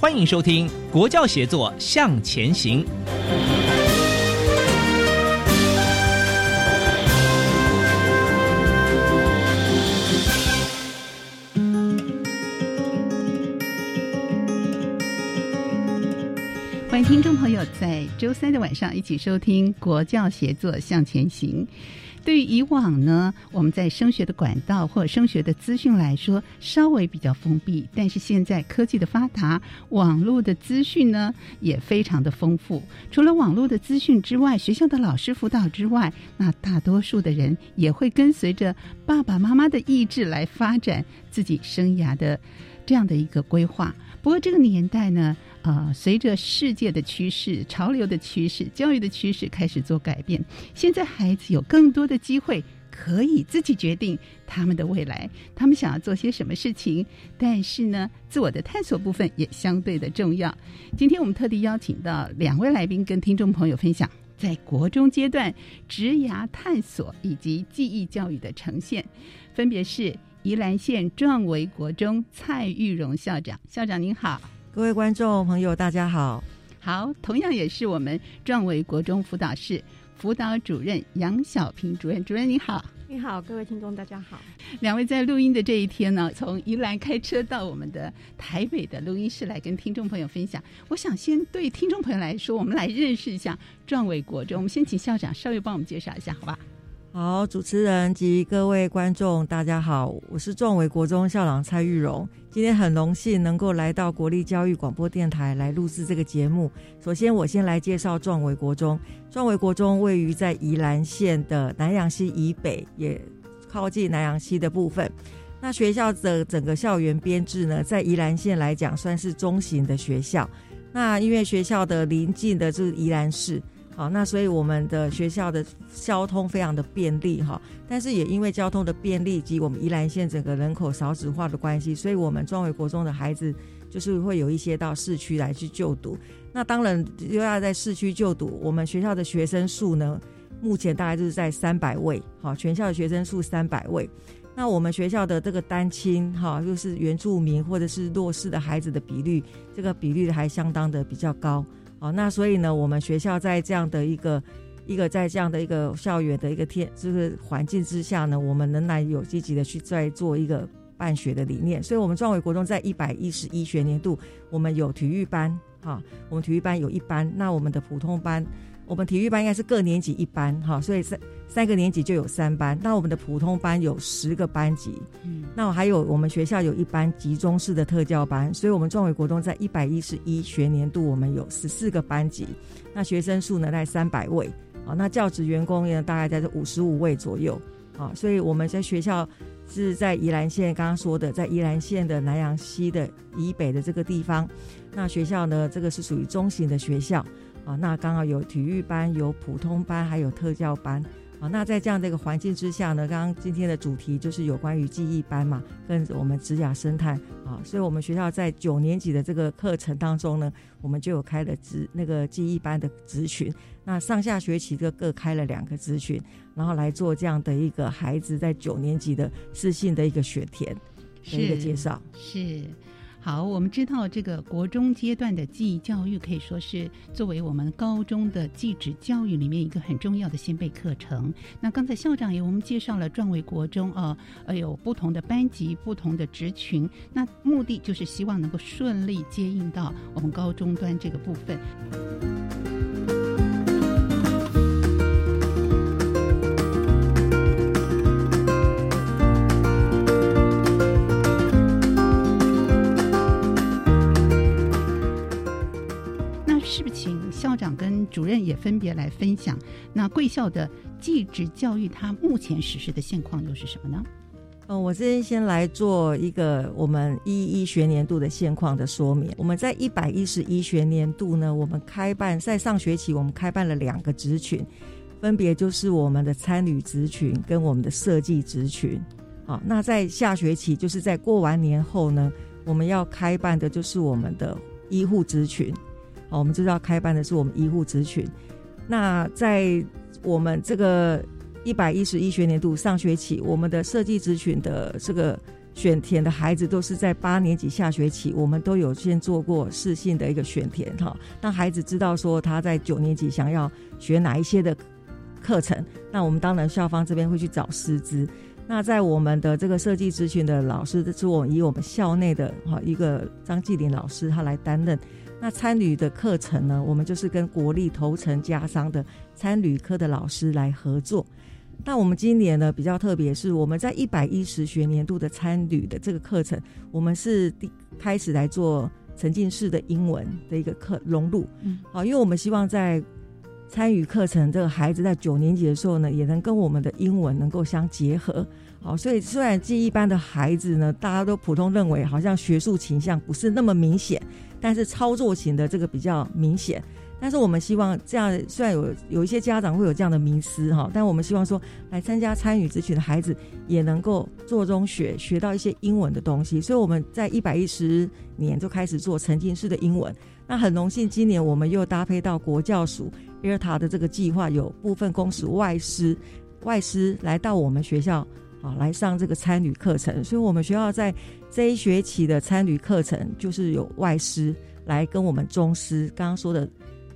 欢迎收听《国教协作向前行》。欢迎听众朋友在周三的晚上一起收听《国教协作向前行》。对于以往呢，我们在升学的管道或升学的资讯来说，稍微比较封闭。但是现在科技的发达，网络的资讯呢也非常的丰富。除了网络的资讯之外，学校的老师辅导之外，那大多数的人也会跟随着爸爸妈妈的意志来发展自己生涯的这样的一个规划。不过这个年代呢，啊，随着世界的趋势、潮流的趋势、教育的趋势开始做改变，现在孩子有更多的机会可以自己决定他们的未来，他们想要做些什么事情。但是呢，自我的探索部分也相对的重要。今天我们特地邀请到两位来宾，跟听众朋友分享在国中阶段职涯探索以及记忆教育的呈现，分别是。宜兰县壮维国中蔡玉荣校长，校长您好，各位观众朋友大家好，好，同样也是我们壮伟国中辅导室辅导主任杨小平主任，主任您好，你好，各位听众大家好，两位在录音的这一天呢，从宜兰开车到我们的台北的录音室来跟听众朋友分享。我想先对听众朋友来说，我们来认识一下壮伟国中，我们先请校长稍微帮我们介绍一下，好吧？好，主持人及各位观众，大家好，我是壮伟国中校长蔡玉荣。今天很荣幸能够来到国立教育广播电台来录制这个节目。首先，我先来介绍壮伟国中。壮伟国中位于在宜兰县的南洋溪以北，也靠近南洋溪的部分。那学校的整个校园编制呢，在宜兰县来讲算是中型的学校。那因为学校的临近的就是宜兰市。好，那所以我们的学校的交通非常的便利哈，但是也因为交通的便利及我们宜兰县整个人口少子化的关系，所以我们庄伟国中的孩子就是会有一些到市区来去就读。那当然又要在市区就读，我们学校的学生数呢，目前大概就是在三百位，好，全校的学生数三百位。那我们学校的这个单亲哈，就是原住民或者是弱势的孩子的比率，这个比率还相当的比较高。哦，那所以呢，我们学校在这样的一个一个在这样的一个校园的一个天就是环境之下呢，我们仍然有积极的去在做一个办学的理念。所以，我们壮伟国中在一百一十一学年度，我们有体育班，哈，我们体育班有一班，那我们的普通班。我们体育班应该是各年级一班，哈，所以三三个年级就有三班。那我们的普通班有十个班级，嗯，那还有我们学校有一班集中式的特教班，所以我们壮伟国中在一百一十一学年度，我们有十四个班级，那学生数呢在三百位，啊，那教职员工呢大概在这五十五位左右，啊，所以我们在学校是在宜兰县，刚刚说的在宜兰县的南洋西的以北的这个地方，那学校呢这个是属于中型的学校。啊，那刚好有体育班、有普通班，还有特教班。啊，那在这样的一个环境之下呢，刚刚今天的主题就是有关于记忆班嘛，跟我们职雅生态啊，所以我们学校在九年级的这个课程当中呢，我们就有开了职那个记忆班的职群。那上下学期就各开了两个职群，然后来做这样的一个孩子在九年级的自信的一个选填的一个介绍。是。好，我们知道这个国中阶段的记忆教育可以说是作为我们高中的技职教育里面一个很重要的先辈课程。那刚才校长也我们介绍了壮维国中啊，呃有不同的班级、不同的职群，那目的就是希望能够顺利接应到我们高中端这个部分。分别来分享，那贵校的继职教育，它目前实施的现况又是什么呢？嗯，我这边先来做一个我们一一学年度的现况的说明。我们在一百一十一学年度呢，我们开办在上学期，我们开办了两个职群，分别就是我们的参旅职群跟我们的设计职群。好，那在下学期，就是在过完年后呢，我们要开办的就是我们的医护职群。好，我们知道开办的是我们医护职群。那在我们这个一百一十一学年度上学期，我们的设计咨询的这个选填的孩子，都是在八年级下学期，我们都有先做过试性的一个选填哈，让孩子知道说他在九年级想要学哪一些的课程。那我们当然校方这边会去找师资。那在我们的这个设计咨询的老师，是我以我们校内的哈一个张继林老师他来担任。那参旅的课程呢？我们就是跟国立头城家商的参旅科的老师来合作。那我们今年呢比较特别，是我们在一百一十学年度的参旅的这个课程，我们是第开始来做沉浸式的英文的一个课融入。嗯，好，因为我们希望在参与课程这个孩子在九年级的时候呢，也能跟我们的英文能够相结合。好，所以虽然记忆班的孩子呢，大家都普通认为好像学术倾向不是那么明显。但是操作型的这个比较明显，但是我们希望这样，虽然有有一些家长会有这样的迷思哈，但我们希望说来参加参与咨询的孩子也能够做中学学到一些英文的东西，所以我们在一百一十年就开始做沉浸式的英文。那很荣幸，今年我们又搭配到国教署 ERTA 的这个计划，有部分公司外师外师来到我们学校。啊，来上这个参旅课程，所以我们学校在这一学期的参旅课程，就是有外师来跟我们中师，刚刚说的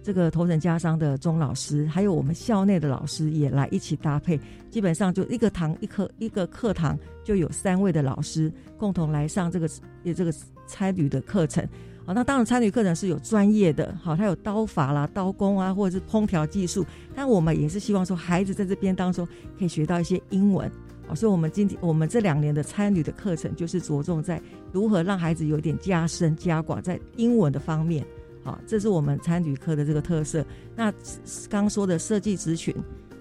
这个头等家商的钟老师，还有我们校内的老师也来一起搭配，基本上就一个堂一课一个课堂就有三位的老师共同来上这个也这个参旅的课程。好，那当然参与课程是有专业的，好，它有刀法啦、刀工啊，或者是烹调技术，但我们也是希望说孩子在这边当中可以学到一些英文。哦，所以我们今天我们这两年的参与的课程，就是着重在如何让孩子有点加深加广在英文的方面。好，这是我们参与课的这个特色。那刚说的设计职群，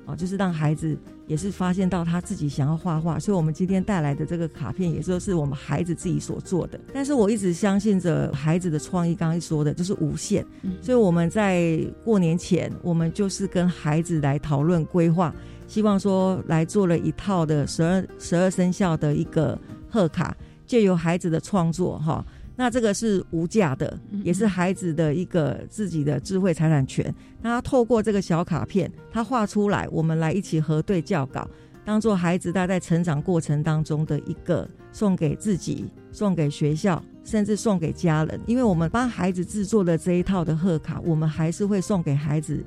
啊，就是让孩子也是发现到他自己想要画画。所以我们今天带来的这个卡片，也就是我们孩子自己所做的。但是我一直相信着孩子的创意，刚才说的就是无限。所以我们在过年前，我们就是跟孩子来讨论规划。希望说来做了一套的十二十二生肖的一个贺卡，借由孩子的创作哈，那这个是无价的，也是孩子的一个自己的智慧财产权。那他透过这个小卡片，他画出来，我们来一起核对校稿，当做孩子他在成长过程当中的一个送给自己、送给学校，甚至送给家人。因为我们帮孩子制作的这一套的贺卡，我们还是会送给孩子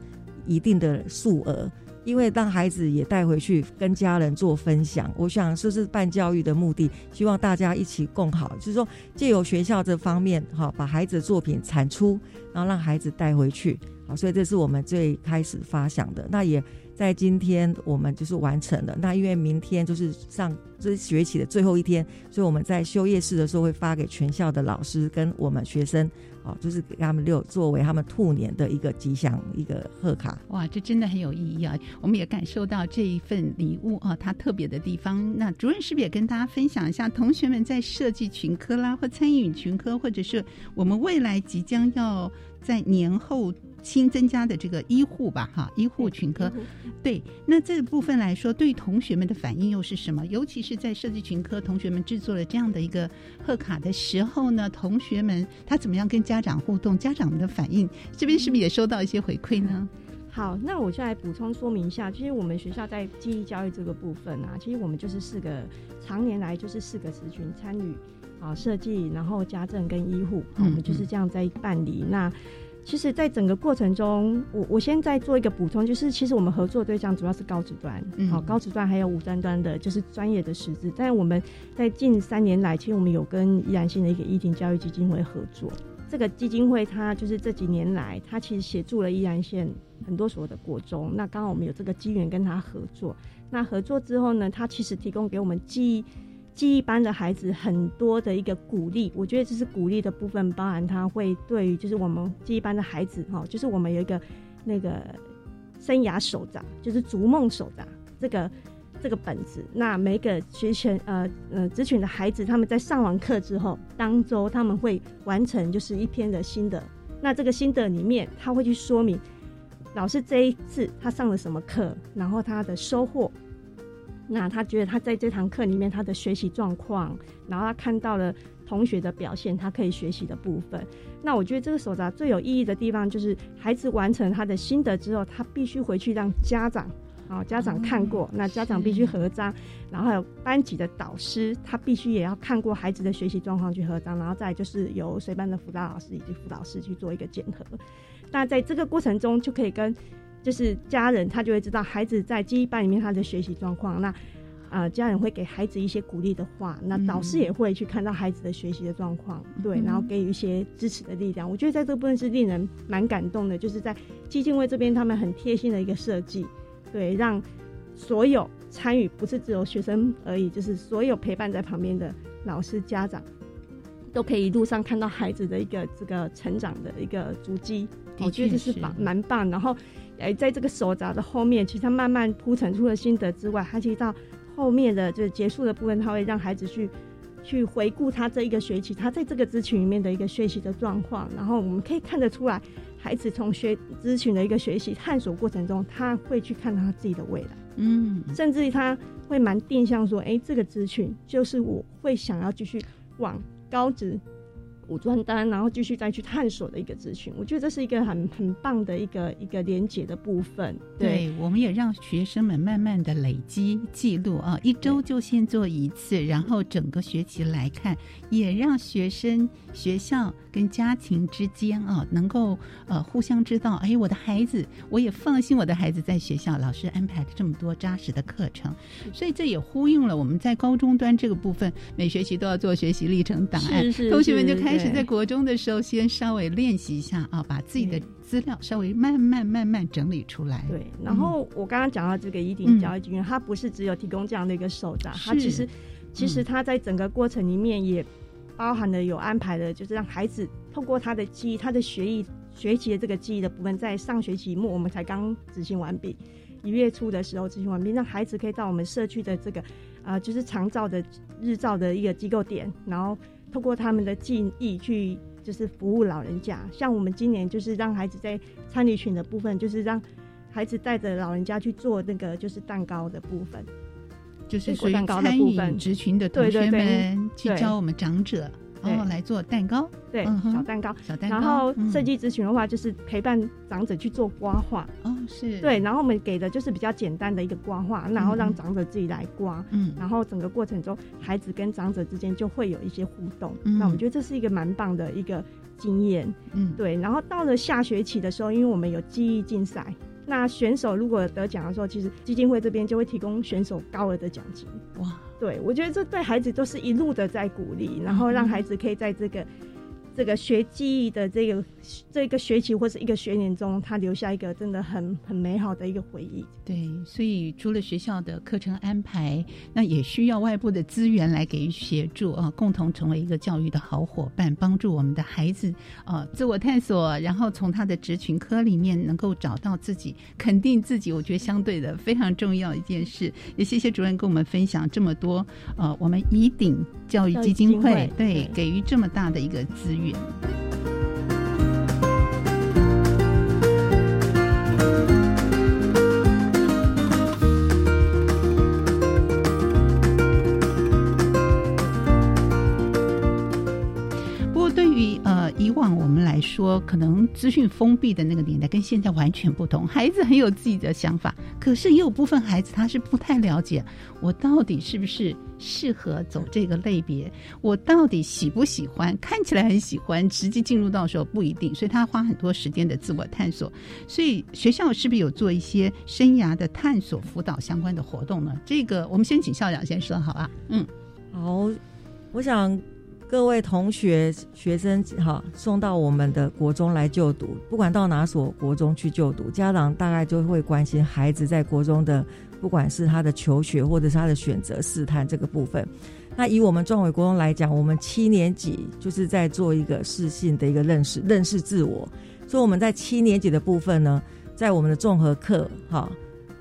一定的数额。因为让孩子也带回去跟家人做分享，我想这是办教育的目的，希望大家一起共好，就是说借由学校这方面哈，把孩子的作品产出，然后让孩子带回去，好，所以这是我们最开始发想的。那也在今天我们就是完成了。那因为明天就是上这学期的最后一天，所以我们在休业式的时候会发给全校的老师跟我们学生。哦，就是给他们六作为他们兔年的一个吉祥一个贺卡。哇，这真的很有意义啊！我们也感受到这一份礼物啊，它特别的地方。那主任是不是也跟大家分享一下，同学们在设计群科啦，或参与群科，或者是我们未来即将要在年后。新增加的这个医护吧，哈，医护群科，对，那这部分来说，对同学们的反应又是什么？尤其是在设计群科，同学们制作了这样的一个贺卡的时候呢，同学们他怎么样跟家长互动？家长们的反应，这边是不是也收到一些回馈呢？好，那我就来补充说明一下，其实我们学校在记忆教育这个部分啊，其实我们就是四个常年来就是四个职群参与。啊设计，然后家政跟医护，我们就是这样在办理。那其实，在整个过程中，我我先再做一个补充，就是其实我们合作对象主要是高职端，好高职端还有五端端的，就是专业的师资。但是我们在近三年来，其实我们有跟宜兰县的一个一庭教育基金会合作。这个基金会它就是这几年来，它其实协助了宜兰县很多所有的国中。那刚好我们有这个机缘跟他合作。那合作之后呢，他其实提供给我们记忆。记忆班的孩子很多的一个鼓励，我觉得这是鼓励的部分，包含他会对于就是我们记忆班的孩子哈，就是我们有一个那个生涯手札，就是逐梦手札这个这个本子。那每个学前呃呃职群的孩子，他们在上完课之后，当周他们会完成就是一篇的心得。那这个心得里面，他会去说明老师这一次他上了什么课，然后他的收获。那他觉得他在这堂课里面他的学习状况，然后他看到了同学的表现，他可以学习的部分。那我觉得这个手札最有意义的地方就是孩子完成他的心得之后，他必须回去让家长啊家长看过，那家长必须合章，然后还有班级的导师他必须也要看过孩子的学习状况去合章，然后再就是由随班的辅导老师以及辅导师去做一个检核。那在这个过程中就可以跟。就是家人，他就会知道孩子在记忆班里面他的学习状况。那，呃，家人会给孩子一些鼓励的话，那导师也会去看到孩子的学习的状况，对，然后给予一些支持的力量。我觉得在这部分是令人蛮感动的，就是在基金会这边，他们很贴心的一个设计，对，让所有参与不是只有学生而已，就是所有陪伴在旁边的老师、家长，都可以一路上看到孩子的一个这个成长的一个足迹。我觉得这是棒，蛮棒。然后。哎，在这个手札的后面，其实他慢慢铺陈出了心得之外，他其实到后面的就是结束的部分，他会让孩子去去回顾他这一个学期，他在这个咨询里面的一个学习的状况。然后我们可以看得出来，孩子从学咨询的一个学习探索过程中，他会去看他自己的未来，嗯，甚至于他会蛮定向说，哎，这个咨询就是我会想要继续往高职。五专单，然后继续再去探索的一个资讯，我觉得这是一个很很棒的一个一个连接的部分。对，我们也让学生们慢慢的累积记录啊，一周就先做一次，然后整个学期来看，也让学生、学校跟家庭之间啊，能够呃互相知道，哎，我的孩子，我也放心我的孩子在学校，老师安排了这么多扎实的课程，所以这也呼应了我们在高中端这个部分，每学期都要做学习历程档案，同学们就开。始在国中的时候，先稍微练习一下啊，把自己的资料稍微慢慢慢慢整理出来。对，然后我刚刚讲到这个一定教育经验，它不是只有提供这样的一个手札，它其实其实它在整个过程里面也包含了有安排的，就是让孩子透过他的记忆，他的学艺学习的这个记忆的部分，在上学期末我们才刚执行完毕，一月初的时候执行完毕，让孩子可以到我们社区的这个啊，就是长照的日照的一个机构点，然后。透过他们的记忆去，就是服务老人家。像我们今年就是让孩子在参与群的部分，就是让孩子带着老人家去做那个就是蛋糕的部分，就是属于参与职群的同学们去教我们长者。然后来做蛋糕，对，小蛋糕，小蛋糕。然后设计咨询的话，就是陪伴长者去做刮画。哦，是。对，然后我们给的就是比较简单的一个刮画，然后让长者自己来刮。嗯。然后整个过程中，孩子跟长者之间就会有一些互动。嗯。那我们觉得这是一个蛮棒的一个经验。嗯。对，然后到了下学期的时候，因为我们有记忆竞赛。那选手如果得奖的时候，其实基金会这边就会提供选手高额的奖金。哇，对我觉得这对孩子都是一路的在鼓励，然后让孩子可以在这个。这个学记忆的这个这个学期或者一个学年中，他留下一个真的很很美好的一个回忆。对，所以除了学校的课程安排，那也需要外部的资源来给予协助啊，共同成为一个教育的好伙伴，帮助我们的孩子啊自我探索，然后从他的职群科里面能够找到自己，肯定自己。我觉得相对的非常重要一件事。也谢谢主任跟我们分享这么多。呃，我们以鼎教育基金会对给予这么大的一个资源。不以往我们来说。可能资讯封闭的那个年代跟现在完全不同，孩子很有自己的想法，可是也有部分孩子他是不太了解我到底是不是适合走这个类别，我到底喜不喜欢？看起来很喜欢，实际进入到时候不一定，所以他花很多时间的自我探索。所以学校是不是有做一些生涯的探索辅导相关的活动呢？这个我们先请校长先说好吧。嗯，好，我想。各位同学、学生，哈，送到我们的国中来就读，不管到哪所国中去就读，家长大概就会关心孩子在国中的，不管是他的求学或者是他的选择试探这个部分。那以我们壮伟国中来讲，我们七年级就是在做一个试性的一个认识、认识自我，所以我们在七年级的部分呢，在我们的综合课，哈。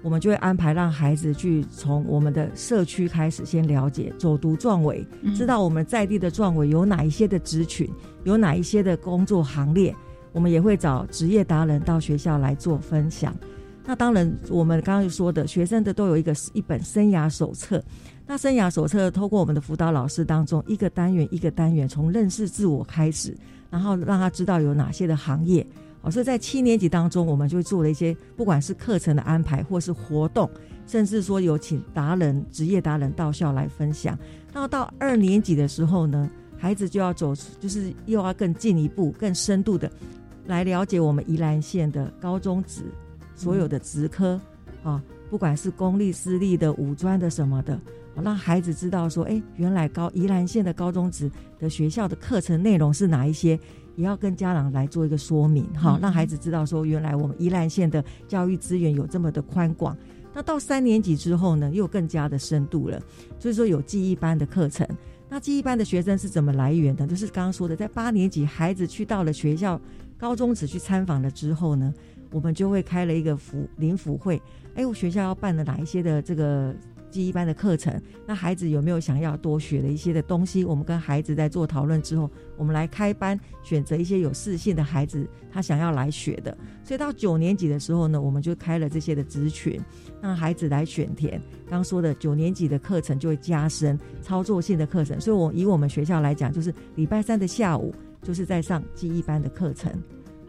我们就会安排让孩子去从我们的社区开始先了解走读壮委，知道我们在地的壮委有哪一些的职群，有哪一些的工作行列。我们也会找职业达人到学校来做分享。那当然，我们刚刚说的学生的都有一个一本生涯手册。那生涯手册透过我们的辅导老师当中一个单元一个单元，从认识自我开始，然后让他知道有哪些的行业。所以在七年级当中，我们就做了一些，不管是课程的安排，或是活动，甚至说有请达人、职业达人到校来分享。那到二年级的时候呢，孩子就要走，就是又要更进一步、更深度的来了解我们宜兰县的高中职所有的职科啊，不管是公立、私立的、五专的什么的，让孩子知道说，哎，原来高宜兰县的高中职的学校的课程内容是哪一些。也要跟家长来做一个说明，哈，让孩子知道说，原来我们宜兰县的教育资源有这么的宽广。那到三年级之后呢，又更加的深度了。所以说有记忆班的课程。那记忆班的学生是怎么来源的？就是刚刚说的，在八年级孩子去到了学校高中只去参访了之后呢，我们就会开了一个辅临辅会。哎，我学校要办的哪一些的这个？记忆班的课程，那孩子有没有想要多学的一些的东西？我们跟孩子在做讨论之后，我们来开班，选择一些有自信的孩子，他想要来学的。所以到九年级的时候呢，我们就开了这些的职群，让孩子来选填。刚说的九年级的课程就会加深操作性的课程，所以我以我们学校来讲，就是礼拜三的下午就是在上记忆班的课程，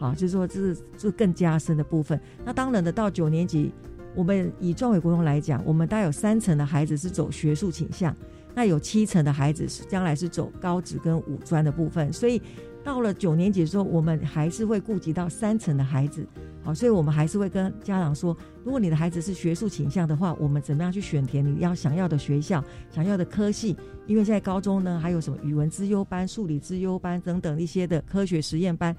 好，就是说这是这更加深的部分。那当然的，到九年级。我们以壮伟国中来讲，我们大概有三成的孩子是走学术倾向，那有七成的孩子是将来是走高职跟五专的部分。所以到了九年级的时候，我们还是会顾及到三成的孩子。好，所以我们还是会跟家长说，如果你的孩子是学术倾向的话，我们怎么样去选填你要想要的学校、想要的科系？因为现在高中呢，还有什么语文资优班、数理资优班等等一些的科学实验班。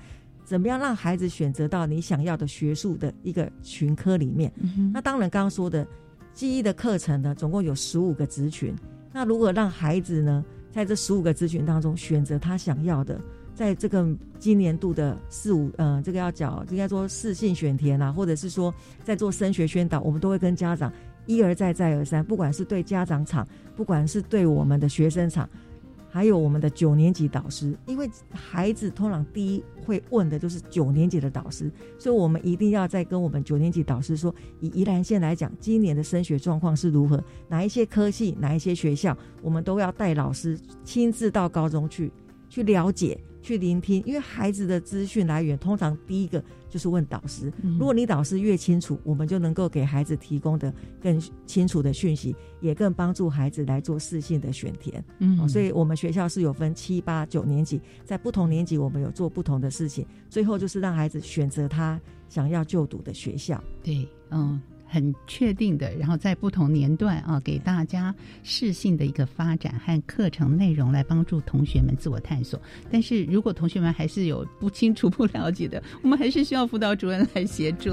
怎么样让孩子选择到你想要的学术的一个群科里面？那当然，刚刚说的记忆的课程呢，总共有十五个职群。那如果让孩子呢，在这十五个职群当中选择他想要的，在这个今年度的四五，呃，这个要讲应该说四性选填啊，或者是说在做升学宣导，我们都会跟家长一而再再而三，不管是对家长场，不管是对我们的学生场。还有我们的九年级导师，因为孩子通常第一会问的就是九年级的导师，所以我们一定要再跟我们九年级导师说，以宜兰县来讲，今年的升学状况是如何，哪一些科系，哪一些学校，我们都要带老师亲自到高中去，去了解。去聆听，因为孩子的资讯来源通常第一个就是问导师。如果你导师越清楚，我们就能够给孩子提供的更清楚的讯息，也更帮助孩子来做适性的选填。嗯，所以我们学校是有分七八九年级，在不同年级我们有做不同的事情，最后就是让孩子选择他想要就读的学校。对，嗯。很确定的，然后在不同年段啊，给大家适性的一个发展和课程内容来帮助同学们自我探索。但是如果同学们还是有不清楚、不了解的，我们还是需要辅导主任来协助。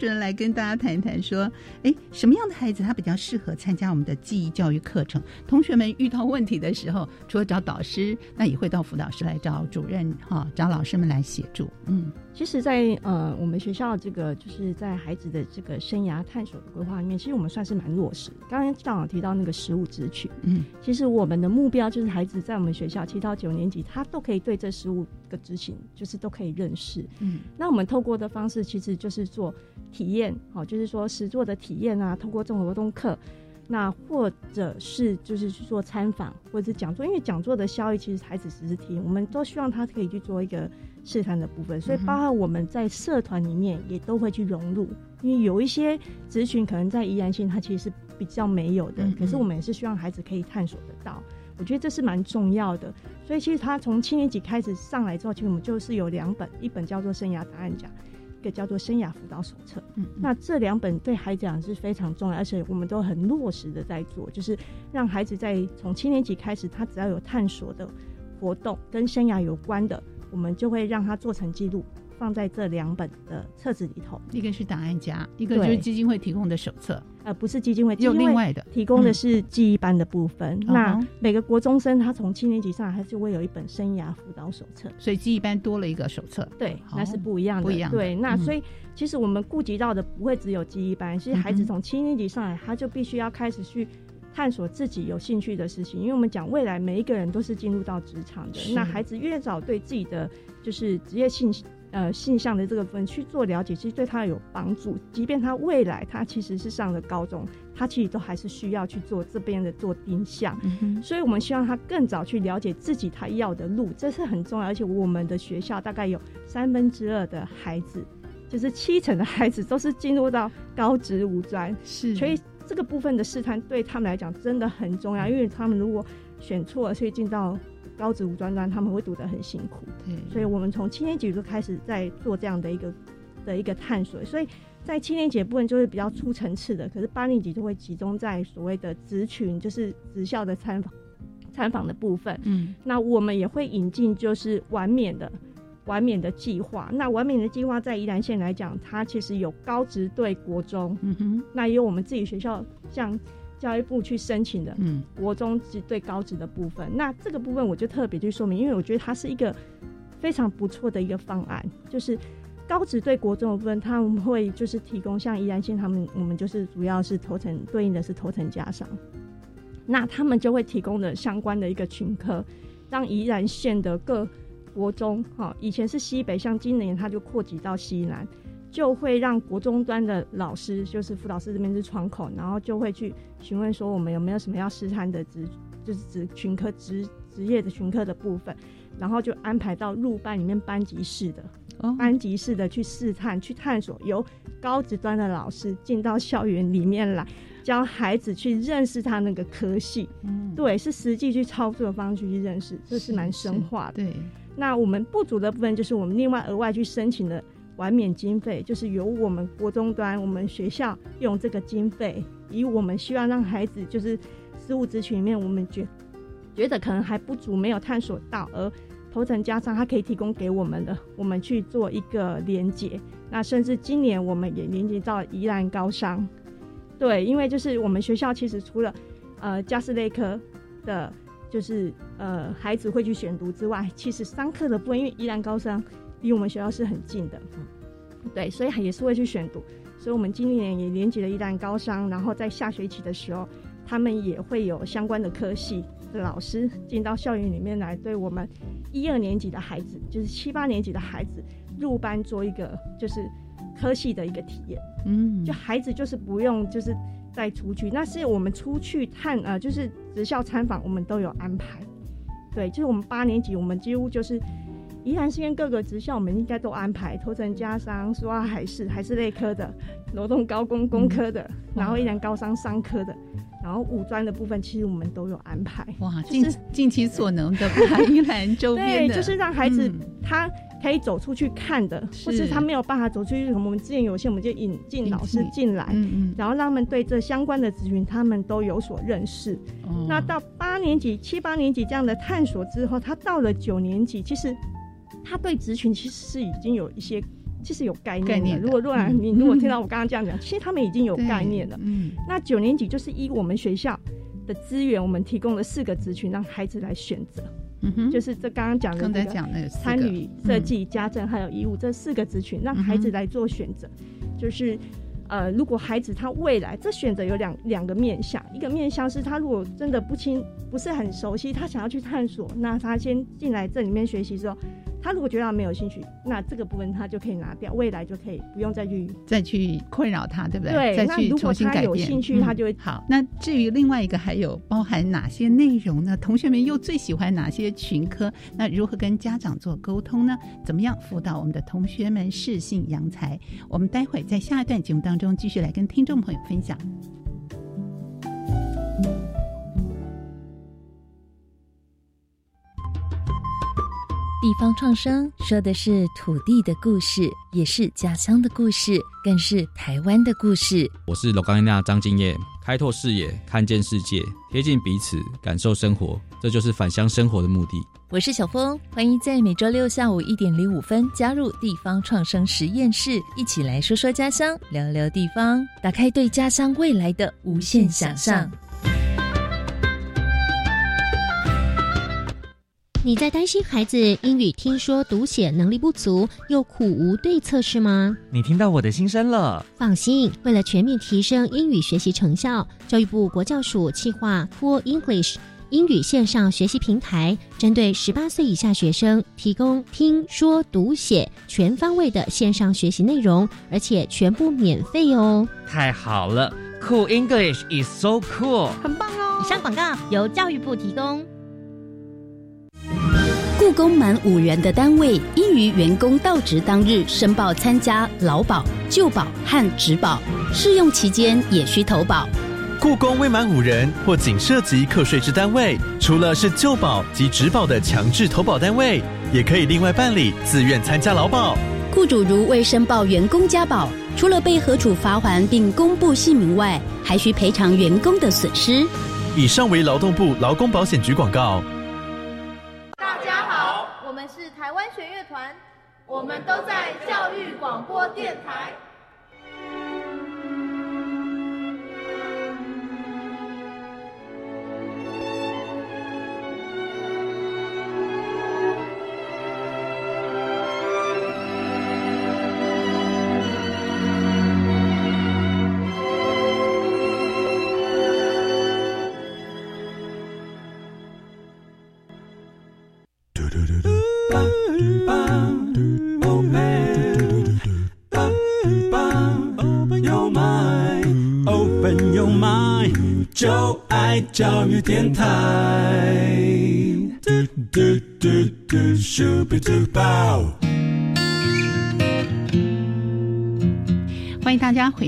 主任来跟大家谈一谈，说，哎，什么样的孩子他比较适合参加我们的记忆教育课程？同学们遇到问题的时候，除了找导师，那也会到辅导室来找主任，哈，找老师们来协助。嗯，其实，在呃，我们学校这个就是在孩子的这个生涯探索的规划里面，其实我们算是蛮落实。刚刚校长提到那个实物支取，嗯，其实我们的目标就是孩子在我们学校七到九年级，他都可以对这十五个执行，就是都可以认识。嗯，那我们透过的方式，其实就是做。体验，好，就是说实做的体验啊，透过这种活动课，那或者是就是去做参访或者是讲座，因为讲座的效益其实孩子只是听，我们都希望他可以去做一个试探的部分，所以包括我们在社团里面也都会去融入，因为有一些族群可能在宜兰县它其实是比较没有的，可是我们也是希望孩子可以探索得到，我觉得这是蛮重要的。所以其实他从七年级开始上来之后，其实我们就是有两本，一本叫做生涯答案讲。一个叫做生涯辅导手册，嗯，那这两本对孩子讲是非常重要，而且我们都很落实的在做，就是让孩子在从七年级开始，他只要有探索的活动跟生涯有关的，我们就会让他做成记录。放在这两本的册子里头，一个是档案夹，一个就是基金会提供的手册。呃，不是基金会，有另外的提供的是记忆班的部分。那每个国中生他从七年级上来，他就会有一本生涯辅导手册。所以记忆班多了一个手册，对，那是不一样的，不一样。对，那所以其实我们顾及到的不会只有记忆班，其实孩子从七年级上来，他就必须要开始去探索自己有兴趣的事情。因为我们讲未来每一个人都是进入到职场的，那孩子越早对自己的就是职业性。呃，性向的这个部分去做了解，其实对他有帮助。即便他未来他其实是上了高中，他其实都还是需要去做这边的做定向。所以，我们希望他更早去了解自己他要的路，这是很重要。而且，我们的学校大概有三分之二的孩子，就是七成的孩子都是进入到高职五专，是。所以，这个部分的试探对他们来讲真的很重要，因为他们如果选错了，所以进到。高职五专专他们会读得很辛苦，对，所以我们从七年级就开始在做这样的一个的一个探索，所以在七年级部分就是比较粗层次的，可是八年级就会集中在所谓的职群，就是职校的参访参访的部分。嗯，那我们也会引进就是完免的完免的计划。那完免的计划在宜兰县来讲，它其实有高职对国中，嗯哼，那也有我们自己学校像。教育部去申请的，嗯，国中职对高职的部分，那这个部分我就特别去说明，因为我觉得它是一个非常不错的一个方案，就是高职对国中的部分，他们会就是提供像宜兰县他们，我们就是主要是头层对应的是头层加上，那他们就会提供的相关的一个群科，让宜兰县的各国中，哈，以前是西北，像今年它就扩及到西南。就会让国中端的老师，就是辅导师这边是窗口，然后就会去询问说我们有没有什么要试探的职，就是职群科职职业的群科的部分，然后就安排到入班里面班级式的，班级式的去试探去探索，由高职端的老师进到校园里面来，教孩子去认识他那个科系，嗯，对，是实际去操作的方式去认识，这是蛮深化的。对，那我们不足的部分就是我们另外额外去申请的。完免经费就是由我们国中端，我们学校用这个经费，以我们希望让孩子就是失物咨询里面，我们觉觉得可能还不足，没有探索到，而头层加上他可以提供给我们的，我们去做一个连接。那甚至今年我们也连接到宜兰高商，对，因为就是我们学校其实除了呃加斯类科的，就是呃孩子会去选读之外，其实商科的部分，因为宜兰高商。离我们学校是很近的，嗯，对，所以也是会去选读，所以我们今年也连接了一旦高商，然后在下学期的时候，他们也会有相关的科系的老师进到校园里面来，对我们一二年级的孩子，就是七八年级的孩子入班做一个就是科系的一个体验，嗯，就孩子就是不用就是再出去，那是我们出去探呃就是职校参访，我们都有安排，对，就是我们八年级我们几乎就是。宜兰县各个职校，我们应该都安排头层加商、苏澳海事、海事类科的，罗东高工工科的，然后宜兰高商商科的，然后五专的部分，其实我们都有安排。哇，尽尽其所能的把宜兰周边的，对，就是让孩子他可以走出去看的，或是他没有办法走出去，我们资源有限，我们就引进老师进来，嗯嗯，然后让他们对这相关的资讯，他们都有所认识。那到八年级、七八年级这样的探索之后，他到了九年级，其实。他对职群其实是已经有一些，其实有概念的。如果若然你如果听到我刚刚这样讲，其实他们已经有概念了。嗯，那九年级就是依我们学校的资源，我们提供了四个职群让孩子来选择。嗯哼，就是这刚刚讲的那个参与设计、家政还有医务这四个职群，让孩子来做选择。就是呃，如果孩子他未来这选择有两两个面向，一个面向是他如果真的不清不是很熟悉，他想要去探索，那他先进来这里面学习之后。他如果觉得他没有兴趣，那这个部分他就可以拿掉，未来就可以不用再去再去困扰他，对不对？对，再去重新改变。有兴趣，他就会好。那至于另外一个还有包含哪些内容呢？同学们又最喜欢哪些群科？那如何跟家长做沟通呢？怎么样辅导我们的同学们适性扬才？我们待会在下一段节目当中继续来跟听众朋友分享。地方创生说的是土地的故事，也是家乡的故事，更是台湾的故事。我是罗冈娜张敬业，开拓视野，看见世界，贴近彼此，感受生活，这就是返乡生活的目的。我是小峰，欢迎在每周六下午一点零五分加入地方创生实验室，一起来说说家乡，聊聊地方，打开对家乡未来的无限想象。你在担心孩子英语听说读写能力不足，又苦无对策是吗？你听到我的心声了。放心，为了全面提升英语学习成效，教育部国教署企划 Cool English 英语线上学习平台，针对十八岁以下学生提供听说读写全方位的线上学习内容，而且全部免费哦。太好了，Cool English is so cool，很棒哦。以上广告由教育部提供。雇工满五人的单位，应于员工到职当日申报参加劳保、旧保和职保，试用期间也需投保。雇工未满五人或仅涉及课税之单位，除了是旧保及职保的强制投保单位，也可以另外办理自愿参加劳保。雇主如未申报员工加保，除了被核处罚还并公布姓名外，还需赔偿员工的损失。以上为劳动部劳工保险局广告。台湾弦乐团我们都在教育广播电台。电台。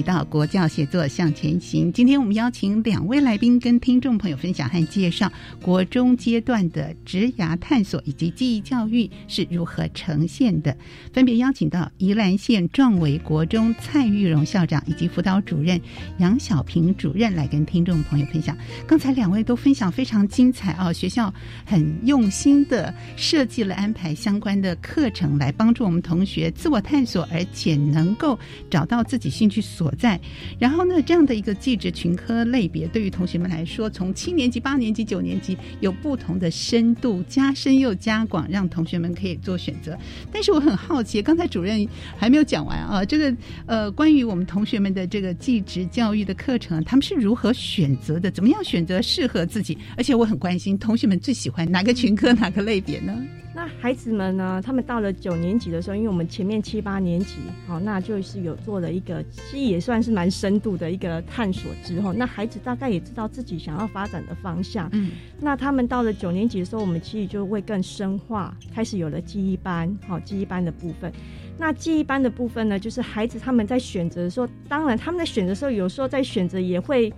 到国教协作向前行。今天我们邀请两位来宾，跟听众朋友分享和介绍国中阶段的职涯探索以及记忆教育是如何呈现的。分别邀请到宜兰县壮伟国中蔡玉荣校长以及辅导主任杨小平主任来跟听众朋友分享。刚才两位都分享非常精彩啊！学校很用心的设计了安排相关的课程，来帮助我们同学自我探索，而且能够找到自己。兴趣所在，然后呢，这样的一个技职群科类别，对于同学们来说，从七年级、八年级、九年级有不同的深度，加深又加广，让同学们可以做选择。但是我很好奇，刚才主任还没有讲完啊，这个呃，关于我们同学们的这个技职教育的课程，他们是如何选择的？怎么样选择适合自己？而且我很关心，同学们最喜欢哪个群科、哪个类别呢？那孩子们呢？他们到了九年级的时候，因为我们前面七八年级，好，那就是有做了一个，其实也算是蛮深度的一个探索之后，那孩子大概也知道自己想要发展的方向。嗯，那他们到了九年级的时候，我们其实就会更深化，开始有了记忆班，好，记忆班的部分。那记忆班的部分呢，就是孩子他们在选择的时候，当然他们在选择的时候，有时候在选择也会。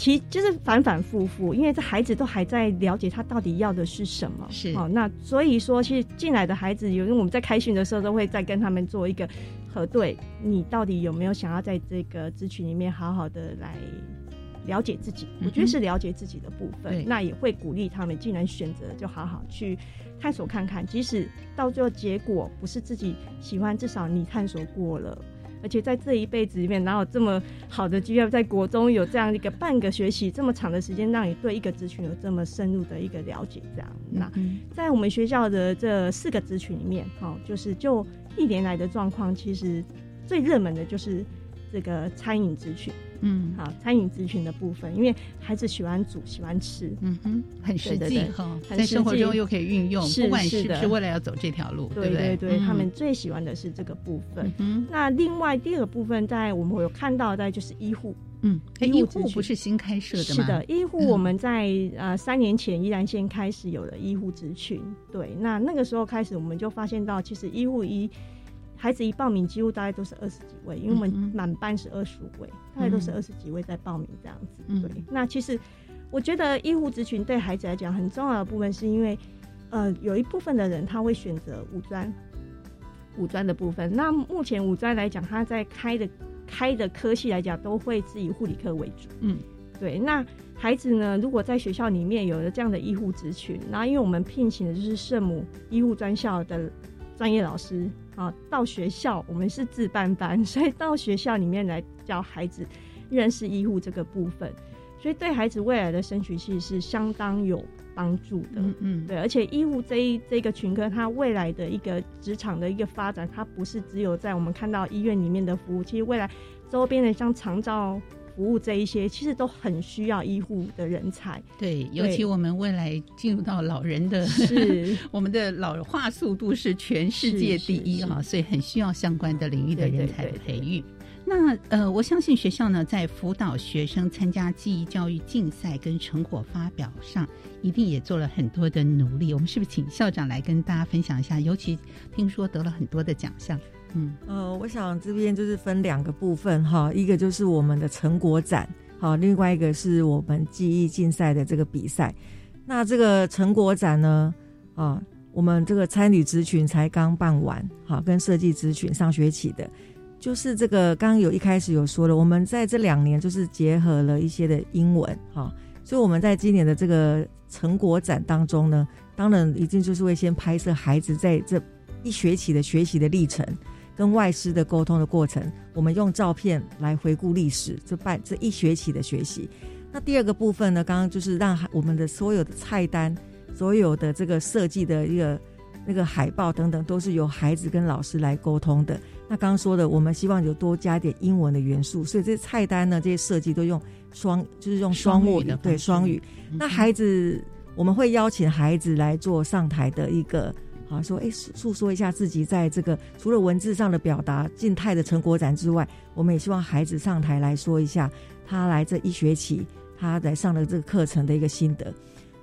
其就是反反复复，因为这孩子都还在了解他到底要的是什么。是，好，那所以说，其实进来的孩子，有因为我们在开训的时候都会再跟他们做一个核对，你到底有没有想要在这个咨询里面好好的来了解自己？我觉得是了解自己的部分。那也会鼓励他们，既然选择，就好好去探索看看，即使到最后结果不是自己喜欢，至少你探索过了。而且在这一辈子里面，哪有这么好的机会，在国中有这样一个半个学期这么长的时间，让你对一个职群有这么深入的一个了解？这样，那在我们学校的这四个职群里面，哦，就是就一年来的状况，其实最热门的就是这个餐饮咨询。嗯，好，餐饮咨询的部分，因为孩子喜欢煮，喜欢吃，嗯哼，很实际哈，在生活中又可以运用，不管是不是为了要走这条路，对对对，他们最喜欢的是这个部分。嗯，那另外第二个部分，在我们有看到在，就是医护。嗯，医护不是新开设的吗？是的，医护我们在呃三年前依然先开始有了医护职群。对，那那个时候开始，我们就发现到，其实医护一孩子一报名，几乎大概都是二十几位，因为我们满班是二十五位，大概都是二十几位在报名这样子。对，那其实我觉得医护职群对孩子来讲很重要的部分，是因为呃有一部分的人他会选择五专，五专的部分。那目前五专来讲，他在开的。开的科系来讲，都会是以护理科为主。嗯，对。那孩子呢，如果在学校里面有了这样的医护职群，然后因为我们聘请的就是圣母医护专校的专业老师啊，到学校我们是自办班，所以到学校里面来教孩子认识医护这个部分，所以对孩子未来的升学其实是相当有。帮助的，嗯嗯，对，而且医护这一这个群科，它未来的一个职场的一个发展，它不是只有在我们看到医院里面的服务，其实未来周边的像长照服务这一些，其实都很需要医护的人才。对，尤其我们未来进入到老人的，是 我们的老化速度是全世界第一啊，所以很需要相关的领域的人才的培育。那呃，我相信学校呢，在辅导学生参加记忆教育竞赛跟成果发表上，一定也做了很多的努力。我们是不是请校长来跟大家分享一下？尤其听说得了很多的奖项。嗯，呃，我想这边就是分两个部分哈，一个就是我们的成果展，好，另外一个是我们记忆竞赛的这个比赛。那这个成果展呢，啊，我们这个参与职群才刚办完，好，跟设计职群上学期的。就是这个，刚刚有一开始有说了，我们在这两年就是结合了一些的英文，哈，所以我们在今年的这个成果展当中呢，当然一定就是会先拍摄孩子在这一学期的学习的历程，跟外师的沟通的过程，我们用照片来回顾历史，这半这一学期的学习。那第二个部分呢，刚刚就是让我们的所有的菜单，所有的这个设计的一个那个海报等等，都是由孩子跟老师来沟通的。那刚刚说的，我们希望有多加点英文的元素，所以这些菜单呢，这些设计都用双，就是用双语的，对双语。那孩子，我们会邀请孩子来做上台的一个，啊，说，哎，诉说一下自己在这个除了文字上的表达、静态的成果展之外，我们也希望孩子上台来说一下他来这一学期他来上的这个课程的一个心得。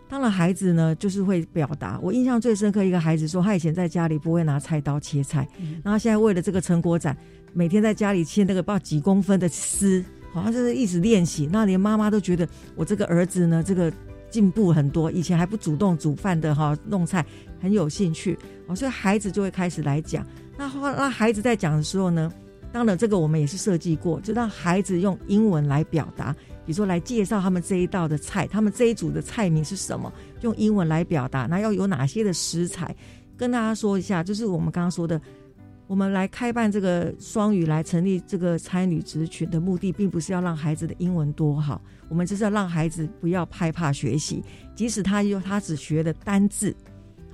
当然，孩子呢就是会表达。我印象最深刻一个孩子说，他以前在家里不会拿菜刀切菜，然后现在为了这个成果展，每天在家里切那个不知道几公分的丝，好像就是一直练习。那连妈妈都觉得我这个儿子呢，这个进步很多，以前还不主动煮饭的哈，弄菜很有兴趣。哦，所以孩子就会开始来讲。那那孩子在讲的时候呢，当然这个我们也是设计过，就让孩子用英文来表达。比如说来介绍他们这一道的菜，他们这一组的菜名是什么？用英文来表达，那要有哪些的食材？跟大家说一下，就是我们刚刚说的，我们来开办这个双语来成立这个参与职群的目的，并不是要让孩子的英文多好，我们就是要让孩子不要害怕学习，即使他有他只学的单字，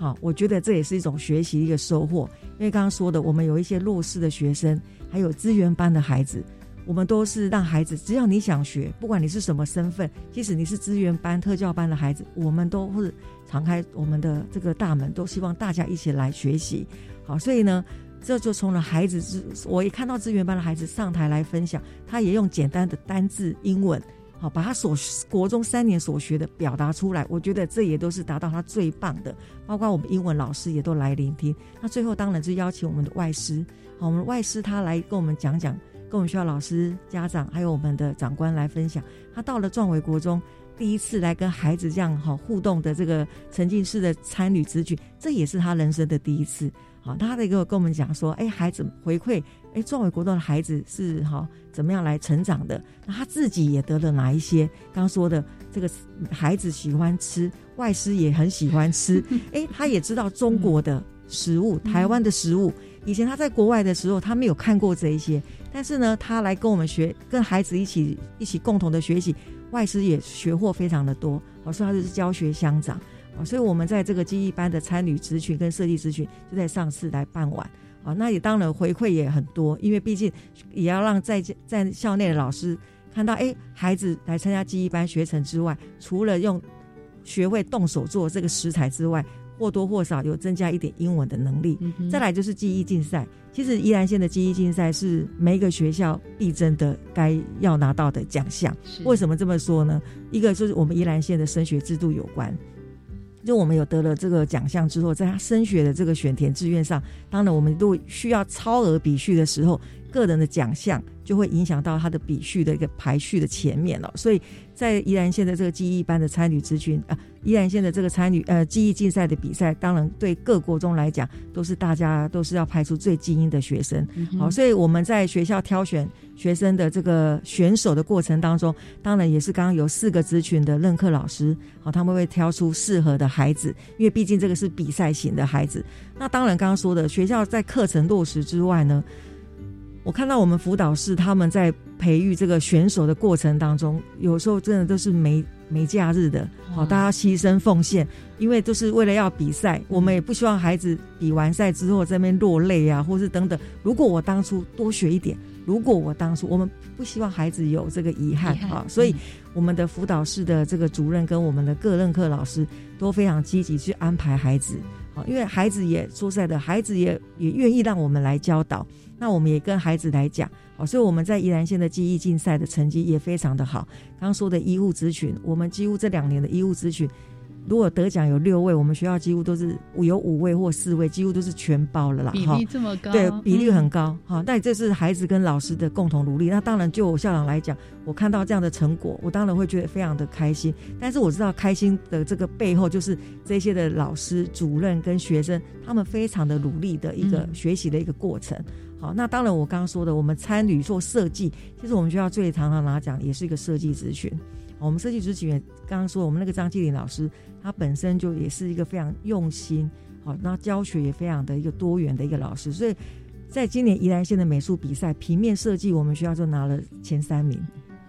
好，我觉得这也是一种学习一个收获。因为刚刚说的，我们有一些弱势的学生，还有资源班的孩子。我们都是让孩子，只要你想学，不管你是什么身份，即使你是资源班、特教班的孩子，我们都会敞开我们的这个大门，都希望大家一起来学习。好，所以呢，这就从了孩子之，我一看到资源班的孩子上台来分享，他也用简单的单字英文，好，把他所国中三年所学的表达出来。我觉得这也都是达到他最棒的。包括我们英文老师也都来聆听。那最后当然是邀请我们的外师，好，我们外师他来跟我们讲讲。跟我们学校老师、家长还有我们的长官来分享，他到了壮伟国中，第一次来跟孩子这样好互动的这个沉浸式的参与之举，这也是他人生的第一次。好，他的一个跟我们讲说，哎，孩子回馈，哎，壮伟国中的孩子是哈怎么样来成长的？那他自己也得了哪一些？刚说的这个孩子喜欢吃，外师也很喜欢吃，哎，他也知道中国的食物、台湾的食物。以前他在国外的时候，他没有看过这一些，但是呢，他来跟我们学，跟孩子一起一起共同的学习，外师也学获非常的多。我说他就是教学相长啊，所以我们在这个记忆班的参与咨询跟设计咨询，就在上次来办完啊，那也当然回馈也很多，因为毕竟也要让在在校内的老师看到，哎，孩子来参加记忆班学成之外，除了用学会动手做这个食材之外，或多或少有增加一点英文的能力。再来就是记忆竞赛，其实宜兰县的记忆竞赛是每一个学校必争的该要拿到的奖项。为什么这么说呢？一个就是我们宜兰县的升学制度有关。就我们有得了这个奖项之后，在他升学的这个选填志愿上，当然我们都需要超额比序的时候，个人的奖项就会影响到他的比序的一个排序的前面了。所以在宜兰县的这个记忆班的参与咨询啊，宜兰县的这个参与呃记忆竞赛的比赛，当然对各国中来讲，都是大家都是要派出最精英的学生。好，所以我们在学校挑选。学生的这个选手的过程当中，当然也是刚刚有四个职群的任课老师，好，他们会挑出适合的孩子，因为毕竟这个是比赛型的孩子。那当然，刚刚说的学校在课程落实之外呢，我看到我们辅导室他们在培育这个选手的过程当中，有时候真的都是没没假日的，好，大家牺牲奉献，因为都是为了要比赛，我们也不希望孩子比完赛之后在那边落泪啊，或是等等。如果我当初多学一点。如果我当初，我们不希望孩子有这个遗憾啊，所以我们的辅导室的这个主任跟我们的各任课老师都非常积极去安排孩子啊，因为孩子也说实在的，孩子也也愿意让我们来教导，那我们也跟孩子来讲好，所以我们在宜兰县的记忆竞赛的成绩也非常的好。刚刚说的医护咨询，我们几乎这两年的医护咨询。如果得奖有六位，我们学校几乎都是有五位或四位，几乎都是全包了啦。比例这么高，对，比例很高哈。但这是孩子跟老师的共同努力。那当然，就我校长来讲，我看到这样的成果，我当然会觉得非常的开心。但是我知道开心的这个背后，就是这些的老师、主任跟学生他们非常的努力的一个学习的一个过程。好，那当然我刚刚说的，我们参与做设计，其实我们学校最常常拿奖也是一个设计咨询。我们设计咨询员刚刚说，我们那个张继林老师。他本身就也是一个非常用心，好，那教学也非常的一个多元的一个老师，所以在今年宜兰县的美术比赛平面设计，我们学校就拿了前三名，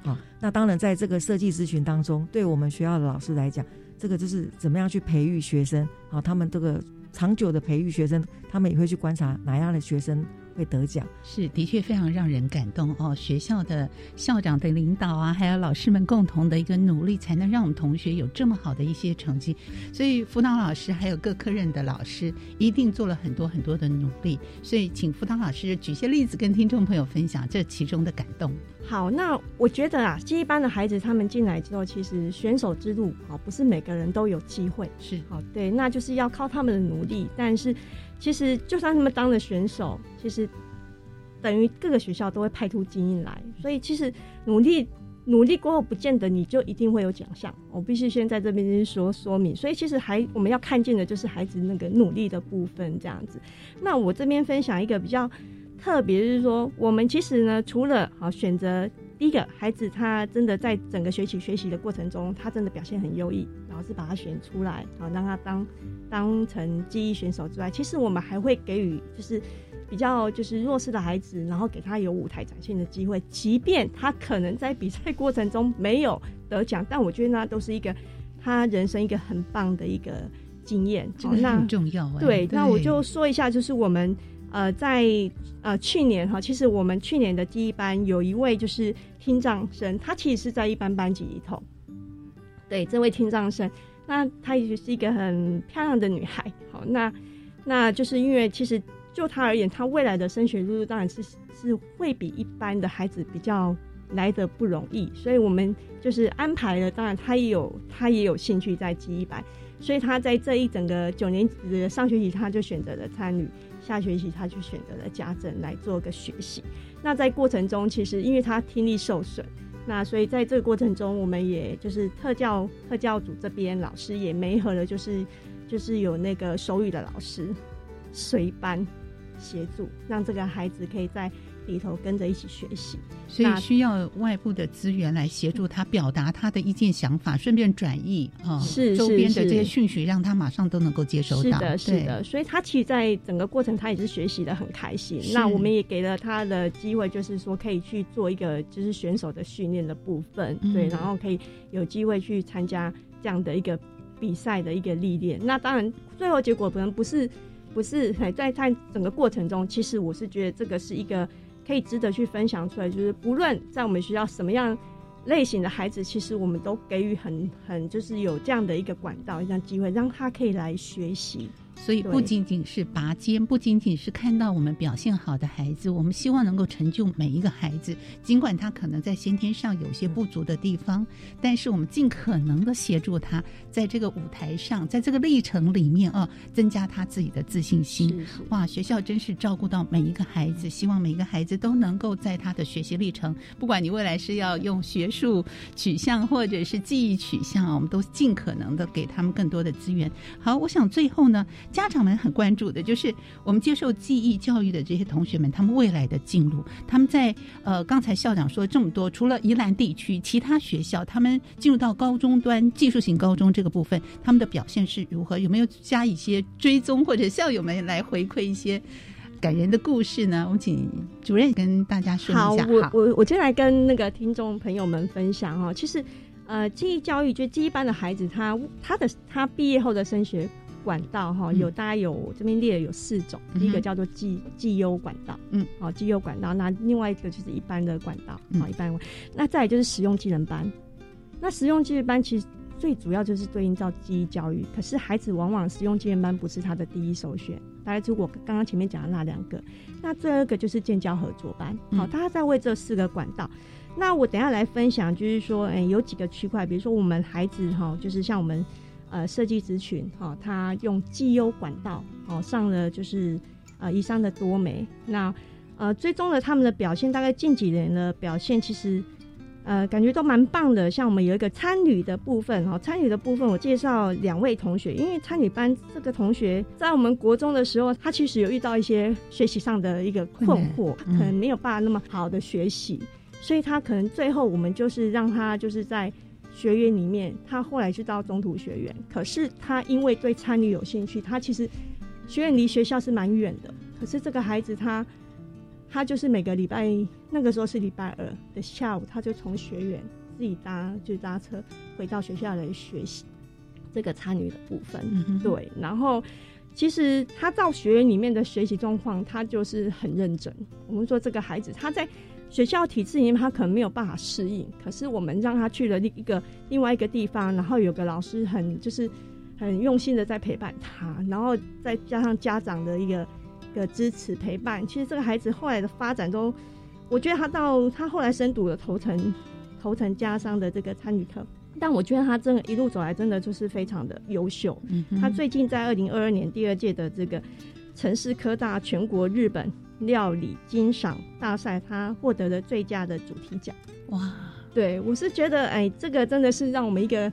好，那当然在这个设计咨询当中，对我们学校的老师来讲，这个就是怎么样去培育学生，好，他们这个长久的培育学生，他们也会去观察哪样的学生。会得奖是的确非常让人感动哦！学校的校长的领导啊，还有老师们共同的一个努力，才能让我们同学有这么好的一些成绩。所以辅导老师还有各科任的老师一定做了很多很多的努力。所以请辅导老师举些例子跟听众朋友分享这其中的感动。好，那我觉得啊，这一班的孩子他们进来之后，其实选手之路啊，不是每个人都有机会。是好，对，那就是要靠他们的努力，但是。其实，就算他们当了选手，其实等于各个学校都会派出精英来。所以，其实努力努力过后，不见得你就一定会有奖项。我必须先在这边说说明。所以，其实还我们要看见的就是孩子那个努力的部分，这样子。那我这边分享一个比较特别，就是说，我们其实呢，除了好选择第一个孩子，他真的在整个学习学习的过程中，他真的表现很优异。老师把他选出来，好让他当当成记忆选手之外，其实我们还会给予就是比较就是弱势的孩子，然后给他有舞台展现的机会，即便他可能在比赛过程中没有得奖，但我觉得那都是一个他人生一个很棒的一个经验。好，那很重要。对，那我就说一下，就是我们呃在呃去年哈，其实我们去年的第一班有一位就是听障生，他其实是在一般班级里头。对，这位听障生，那她也是一个很漂亮的女孩。好，那那就是因为其实就她而言，她未来的升学路当然是是会比一般的孩子比较来的不容易，所以我们就是安排了。当然，她也有她也有兴趣在记一班，所以她在这一整个九年级的上学期，她就选择了参与；下学期，他就选择了家政来做个学习。那在过程中，其实因为他听力受损。那所以在这个过程中，我们也就是特教特教组这边老师也没合了，就是就是有那个手语的老师随班协助，让这个孩子可以在。里头跟着一起学习，所以需要外部的资源来协助他表达他的意见想法，顺便转译啊，是周边的这些讯息，让他马上都能够接收到。是的，是的。所以他其实，在整个过程，他也是学习的很开心。那我们也给了他的机会，就是说可以去做一个就是选手的训练的部分，对，然后可以有机会去参加这样的一个比赛的一个历练。那当然，最后结果可能不是。不是在在整个过程中，其实我是觉得这个是一个可以值得去分享出来，就是不论在我们学校什么样类型的孩子，其实我们都给予很很就是有这样的一个管道，这样机会，让他可以来学习。所以不仅仅是拔尖，不仅仅是看到我们表现好的孩子，我们希望能够成就每一个孩子。尽管他可能在先天上有些不足的地方，但是我们尽可能的协助他，在这个舞台上，在这个历程里面啊，增加他自己的自信心。哇，学校真是照顾到每一个孩子，希望每一个孩子都能够在他的学习历程，不管你未来是要用学术取向或者是记忆取向，我们都尽可能的给他们更多的资源。好，我想最后呢。家长们很关注的就是我们接受记忆教育的这些同学们，他们未来的进路。他们在呃，刚才校长说这么多，除了宜兰地区，其他学校他们进入到高中端技术型高中这个部分，他们的表现是如何？有没有加一些追踪，或者校友们来回馈一些感人的故事呢？我们请主任跟大家说一下。好，我我我先来跟那个听众朋友们分享哈。其实呃，记忆教育就记忆班的孩子，他他的他毕业后的升学。管道哈有大概有这边列有四种，第一个叫做绩绩优管道，嗯，好绩优管道，那另外一个就是一般的管道，好一般，那再就是实用技能班，那实用技能班其实最主要就是对应到记忆教育，可是孩子往往实用技能班不是他的第一首选，大概就我刚刚前面讲的那两个，那第二个就是建教合作班，好，大家在为这四个管道，那我等下来分享，就是说，哎，有几个区块，比如说我们孩子哈，就是像我们。呃，设计咨询哈，他用绩优管道哦上了就是呃以上的多媒，那呃追踪了他们的表现，大概近几年的表现其实呃感觉都蛮棒的。像我们有一个参与的部分哈，参与的部分我介绍两位同学，因为参与班这个同学在我们国中的时候，他其实有遇到一些学习上的一个困惑，可能没有办法那么好的学习，所以他可能最后我们就是让他就是在。学员里面，他后来就到中途学员，可是他因为对参与有兴趣，他其实学院离学校是蛮远的。可是这个孩子他，他就是每个礼拜那个时候是礼拜二的下午，他就从学员自己搭就搭车回到学校来学习这个参与的部分。对，然后其实他到学院里面的学习状况，他就是很认真。我们说这个孩子他在。学校体制里面，他可能没有办法适应。可是我们让他去了另一个另外一个地方，然后有个老师很就是很用心的在陪伴他，然后再加上家长的一个一个支持陪伴，其实这个孩子后来的发展都，我觉得他到他后来深读了头层头层加上的这个参与课，但我觉得他真的一路走来真的就是非常的优秀。他最近在二零二二年第二届的这个城市科大全国日本。料理金赏大赛，他获得了最佳的主题奖。哇，对我是觉得，哎，这个真的是让我们一个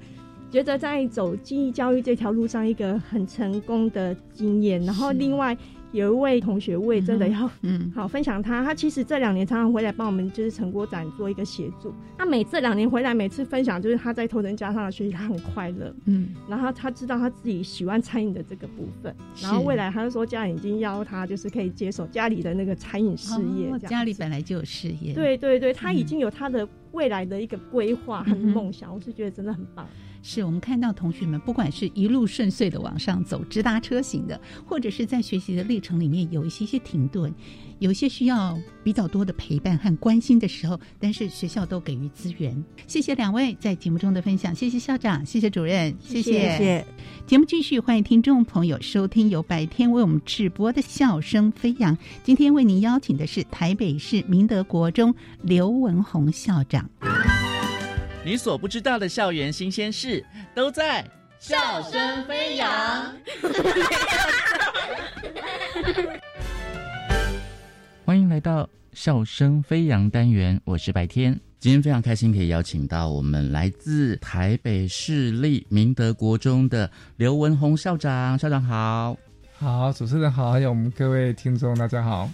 觉得在走记忆教育这条路上一个很成功的经验。然后另外。有一位同学，我也真的要嗯 好分享他。他其实这两年常常回来帮我们，就是成果展做一个协助。他每这两年回来，每次分享就是他在头等家上的学习，他很快乐。嗯，然后他知道他自己喜欢餐饮的这个部分。然后未来他就说，家里已经邀他，就是可以接手家里的那个餐饮事业。家里本来就有事业。对对对，他已经有他的未来的一个规划和梦想。我是觉得真的很棒。是我们看到同学们，不管是一路顺遂的往上走，直达车型的，或者是在学习的历程里面有一些些停顿，有一些需要比较多的陪伴和关心的时候，但是学校都给予资源。谢谢两位在节目中的分享，谢谢校长，谢谢主任，谢谢。节目继续，欢迎听众朋友收听由白天为我们直播的笑声飞扬。今天为您邀请的是台北市明德国中刘文宏校长。你所不知道的校园新鲜事，都在笑声飞扬。欢迎来到笑声飞扬单元，我是白天。今天非常开心，可以邀请到我们来自台北市立明德国中的刘文宏校长。校长好，好，主持人好，还有我们各位听众，大家好。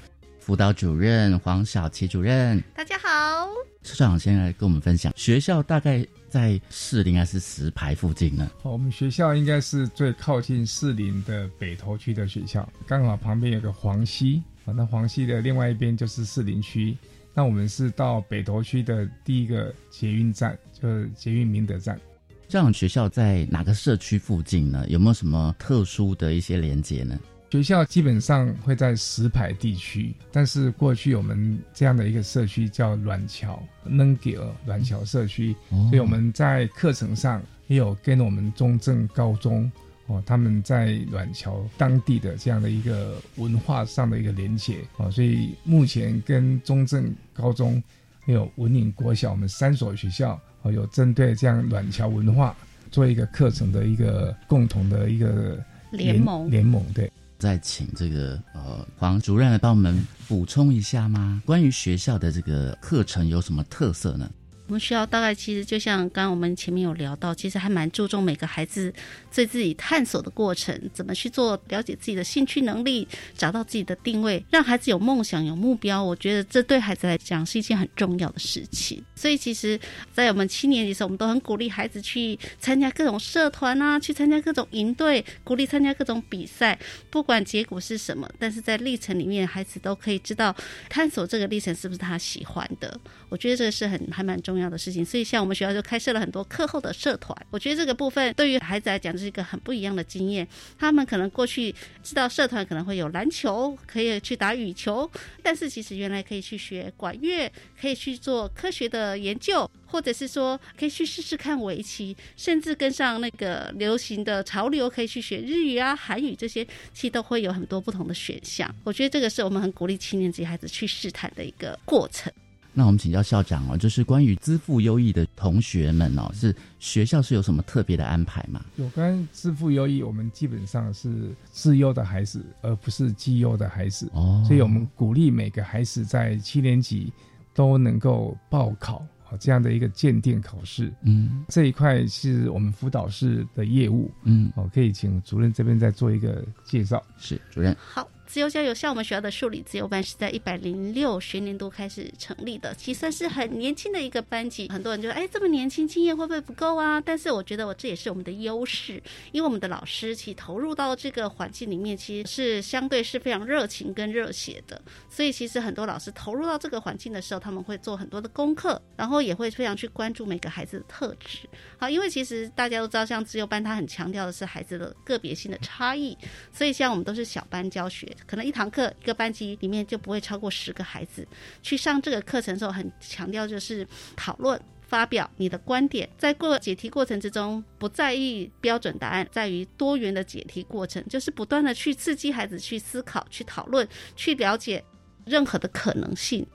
辅导主任黄小琪主任，大家好。社长先来跟我们分享，学校大概在士林还是石牌附近呢？我们学校应该是最靠近士林的北投区的学校，刚好旁边有个黄溪，啊，那黄溪的另外一边就是士林区。那我们是到北投区的第一个捷运站，就是捷运明德站。这样学校在哪个社区附近呢？有没有什么特殊的一些连接呢？学校基本上会在石牌地区，但是过去我们这样的一个社区叫软桥 n u n g i 软桥社区，所以我们在课程上也有跟我们中正高中哦，他们在软桥当地的这样的一个文化上的一个连结哦，所以目前跟中正高中还有文岭国小，我们三所学校哦，有针对这样软桥文化做一个课程的一个共同的一个联盟联盟对。再请这个呃黄主任来帮我们补充一下吗？关于学校的这个课程有什么特色呢？我们学校大概其实就像刚刚我们前面有聊到，其实还蛮注重每个孩子对自己探索的过程，怎么去做了解自己的兴趣能力，找到自己的定位，让孩子有梦想有目标。我觉得这对孩子来讲是一件很重要的事情。所以其实，在我们七年级的时候，我们都很鼓励孩子去参加各种社团啊，去参加各种营队，鼓励参加各种比赛，不管结果是什么，但是在历程里面，孩子都可以知道探索这个历程是不是他喜欢的。我觉得这个是很还蛮重。重要的事情，所以像我们学校就开设了很多课后的社团。我觉得这个部分对于孩子来讲是一个很不一样的经验。他们可能过去知道社团可能会有篮球，可以去打羽球，但是其实原来可以去学管乐，可以去做科学的研究，或者是说可以去试试看围棋，甚至跟上那个流行的潮流，可以去学日语啊、韩语这些，其实都会有很多不同的选项。我觉得这个是我们很鼓励七年级孩子去试探的一个过程。那我们请教校长哦，就是关于资赋优异的同学们哦，是学校是有什么特别的安排吗？有关资赋优异，我们基本上是自优的孩子，而不是绩优的孩子哦。所以我们鼓励每个孩子在七年级都能够报考啊这样的一个鉴定考试。嗯，这一块是我们辅导室的业务。嗯，哦，可以请主任这边再做一个介绍。是主任好。自由教育像我们学校的数理自由班是在一百零六学年度开始成立的，其实算是很年轻的一个班级。很多人就说：“哎，这么年轻，经验会不会不够啊？”但是我觉得我这也是我们的优势，因为我们的老师其实投入到这个环境里面，其实是相对是非常热情跟热血的。所以其实很多老师投入到这个环境的时候，他们会做很多的功课，然后也会非常去关注每个孩子的特质。好，因为其实大家都知道，像自由班，它很强调的是孩子的个别性的差异，所以像我们都是小班教学。可能一堂课一个班级里面就不会超过十个孩子去上这个课程的时候，很强调就是讨论、发表你的观点，在过解题过程之中不在意标准答案，在于多元的解题过程，就是不断的去刺激孩子去思考、去讨论、去了解任何的可能性。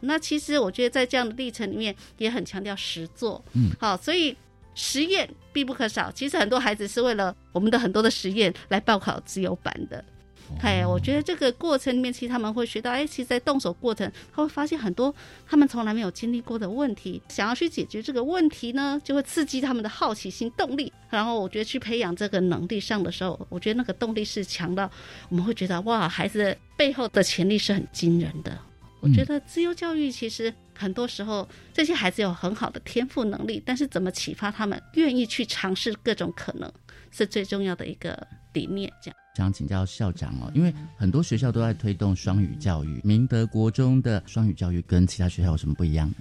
那其实我觉得在这样的历程里面也很强调实作，嗯，好，所以实验必不可少。其实很多孩子是为了我们的很多的实验来报考自由班的。哎，我觉得这个过程里面，其实他们会学到，哎，其实，在动手过程，他会发现很多他们从来没有经历过的问题，想要去解决这个问题呢，就会刺激他们的好奇心、动力。然后，我觉得去培养这个能力上的时候，我觉得那个动力是强到，我们会觉得哇，孩子背后的潜力是很惊人的。我觉得自由教育其实很多时候，这些孩子有很好的天赋能力，但是怎么启发他们愿意去尝试各种可能，是最重要的一个理念。这样。想请教校长哦，因为很多学校都在推动双语教育，明德国中的双语教育跟其他学校有什么不一样呢？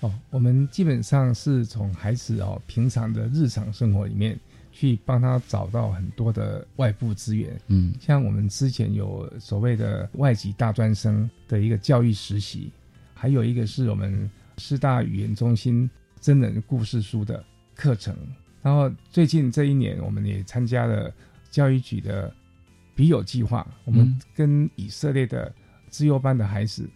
哦，我们基本上是从孩子哦平常的日常生活里面去帮他找到很多的外部资源，嗯，像我们之前有所谓的外籍大专生的一个教育实习，还有一个是我们师大语言中心真人故事书的课程，然后最近这一年我们也参加了教育局的。笔友计划，我们跟以色列的自由班的孩子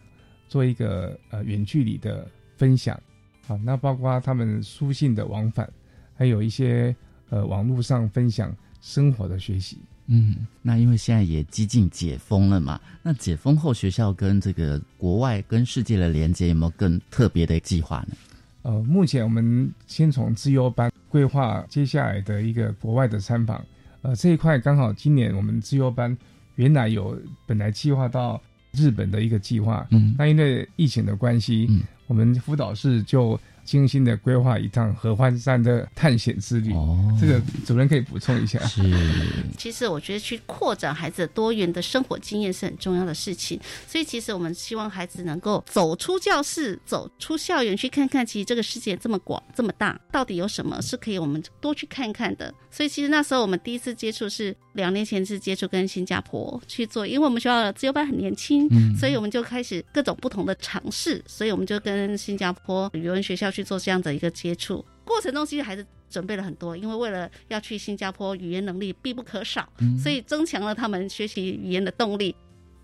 做一个呃远距离的分享，啊，那包括他们书信的往返，还有一些呃网络上分享生活的学习。嗯，那因为现在也接近解封了嘛，那解封后学校跟这个国外跟世界的连接有没有更特别的计划呢？呃，目前我们先从自由班规划接下来的一个国外的参访。呃，这一块刚好今年我们自由班原来有本来计划到日本的一个计划，嗯，那因为疫情的关系，嗯，我们辅导室就精心的规划一趟合欢山的探险之旅。哦，这个主任可以补充一下。是，其实我觉得去扩展孩子多元的生活经验是很重要的事情。所以其实我们希望孩子能够走出教室，走出校园，去看看其实这个世界这么广这么大，到底有什么是可以我们多去看看的。所以其实那时候我们第一次接触是两年前是接触跟新加坡去做，因为我们学校的自由班很年轻，所以我们就开始各种不同的尝试。所以我们就跟新加坡语文学校去做这样的一个接触。过程中其实孩子准备了很多，因为为了要去新加坡，语言能力必不可少，所以增强了他们学习语言的动力。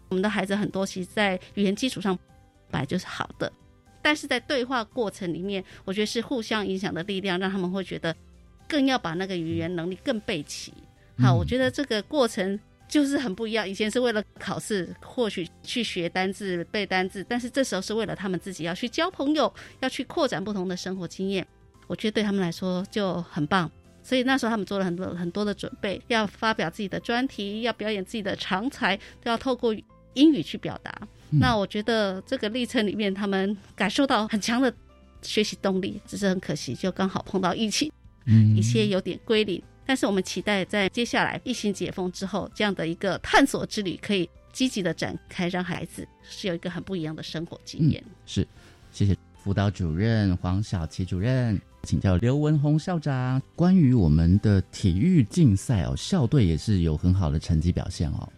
我们的孩子很多，其实在语言基础上本来就是好的，但是在对话过程里面，我觉得是互相影响的力量，让他们会觉得更要把那个语言能力更备齐。好，我觉得这个过程就是很不一样。以前是为了考试，或许去学单字、背单字，但是这时候是为了他们自己要去交朋友，要去扩展不同的生活经验。我觉得对他们来说就很棒。所以那时候他们做了很多很多的准备，要发表自己的专题，要表演自己的长才，都要透过。英语去表达，那我觉得这个历程里面，他们感受到很强的学习动力，只是很可惜，就刚好碰到疫情，嗯，一切有点归零。但是我们期待在接下来疫情解封之后，这样的一个探索之旅可以积极的展开，让孩子是有一个很不一样的生活经验。是，谢谢辅导主任黄小琪主任，请教刘文宏校长，关于我们的体育竞赛哦，校队也是有很好的成绩表现哦。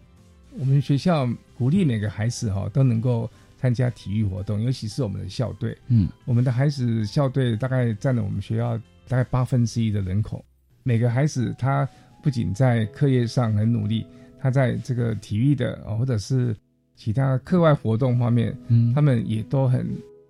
我们学校鼓励每个孩子哈都能够参加体育活动，尤其是我们的校队。嗯，我们的孩子校队大概占了我们学校大概八分之一的人口。每个孩子他不仅在课业上很努力，他在这个体育的或者是其他课外活动方面，嗯，他们也都很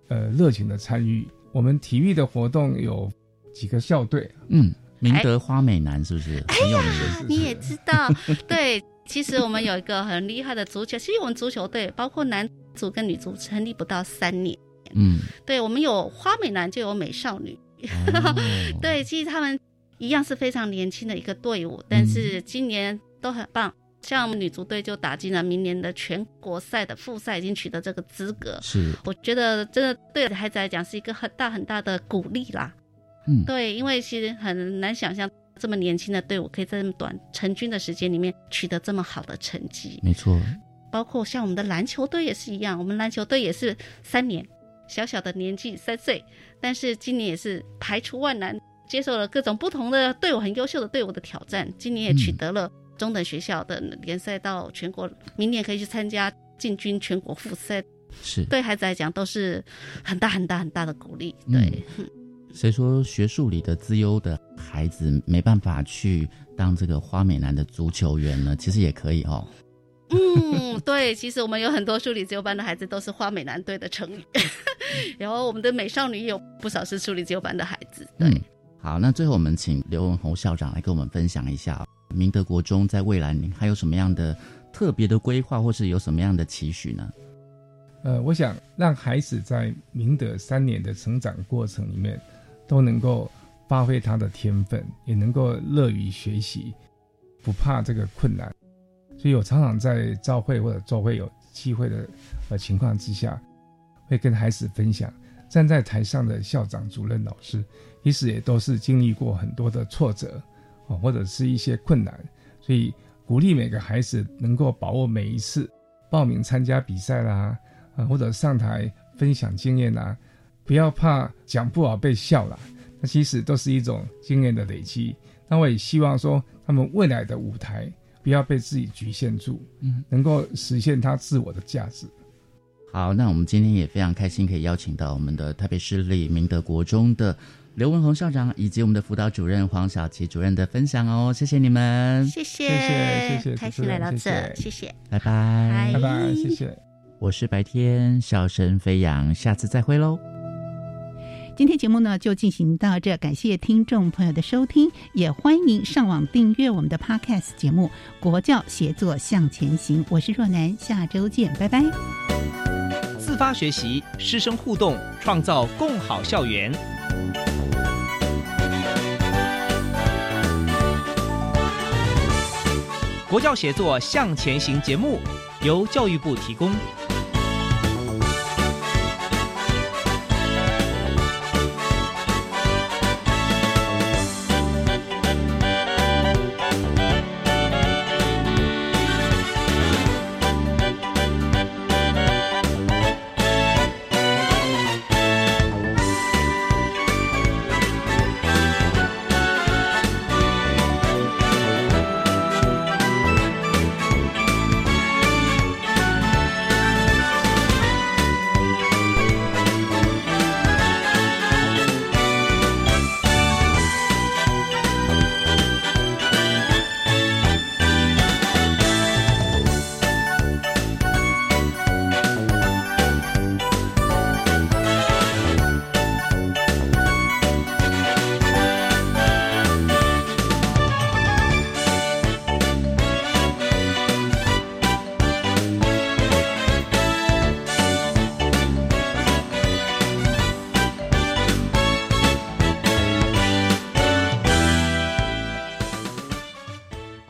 呃热情的参与。我们体育的活动有几个校队，嗯，明德花美男是不是很有名？你也知道，对。其实我们有一个很厉害的足球，其实我们足球队包括男足跟女足成立不到三年。嗯，对，我们有花美男就有美少女。对，其实他们一样是非常年轻的一个队伍，但是今年都很棒。像我们女足队就打进了明年的全国赛的复赛，已经取得这个资格。是，我觉得真的对孩子来讲是一个很大很大的鼓励啦。嗯，对，因为其实很难想象。这么年轻的队伍可以在这么短成军的时间里面取得这么好的成绩，没错。包括像我们的篮球队也是一样，我们篮球队也是三年，小小的年纪三岁，但是今年也是排除万难，接受了各种不同的队伍很优秀的队伍的挑战，今年也取得了中等学校的联赛到全国，明年可以去参加进军全国复赛，是对孩子来讲都是很大很大很大的鼓励，对。谁说学术里的资优的孩子没办法去当这个花美男的足球员呢？其实也可以哦。嗯，对，其实我们有很多数理自由班的孩子都是花美男队的成员，然后我们的美少女也有不少是数理自由班的孩子。对，好，那最后我们请刘文宏校长来跟我们分享一下，明德国中在未来还有什么样的特别的规划，或是有什么样的期许呢？呃，我想让孩子在明德三年的成长过程里面。都能够发挥他的天分，也能够乐于学习，不怕这个困难。所以我常常在召会或者周会有机会的呃情况之下，会跟孩子分享。站在台上的校长、主任、老师，其实也都是经历过很多的挫折哦，或者是一些困难。所以鼓励每个孩子能够把握每一次报名参加比赛啦，啊，或者上台分享经验啦。不要怕讲不好被笑啦，那其实都是一种经验的累积。那我也希望说，他们未来的舞台不要被自己局限住，嗯，能够实现他自我的价值。好，那我们今天也非常开心，可以邀请到我们的台北市立明德国中的刘文宏校长，以及我们的辅导主任黄小琪主任的分享哦。谢谢你们，谢谢，谢谢，谢谢，开心来到这，谢谢，拜拜，拜拜，谢谢。我是白天笑声飞扬，下次再会喽。今天节目呢就进行到这，感谢听众朋友的收听，也欢迎上网订阅我们的 Podcast 节目《国教协作向前行》。我是若楠，下周见，拜拜。自发学习，师生互动，创造共好校园。国教协作向前行节目由教育部提供。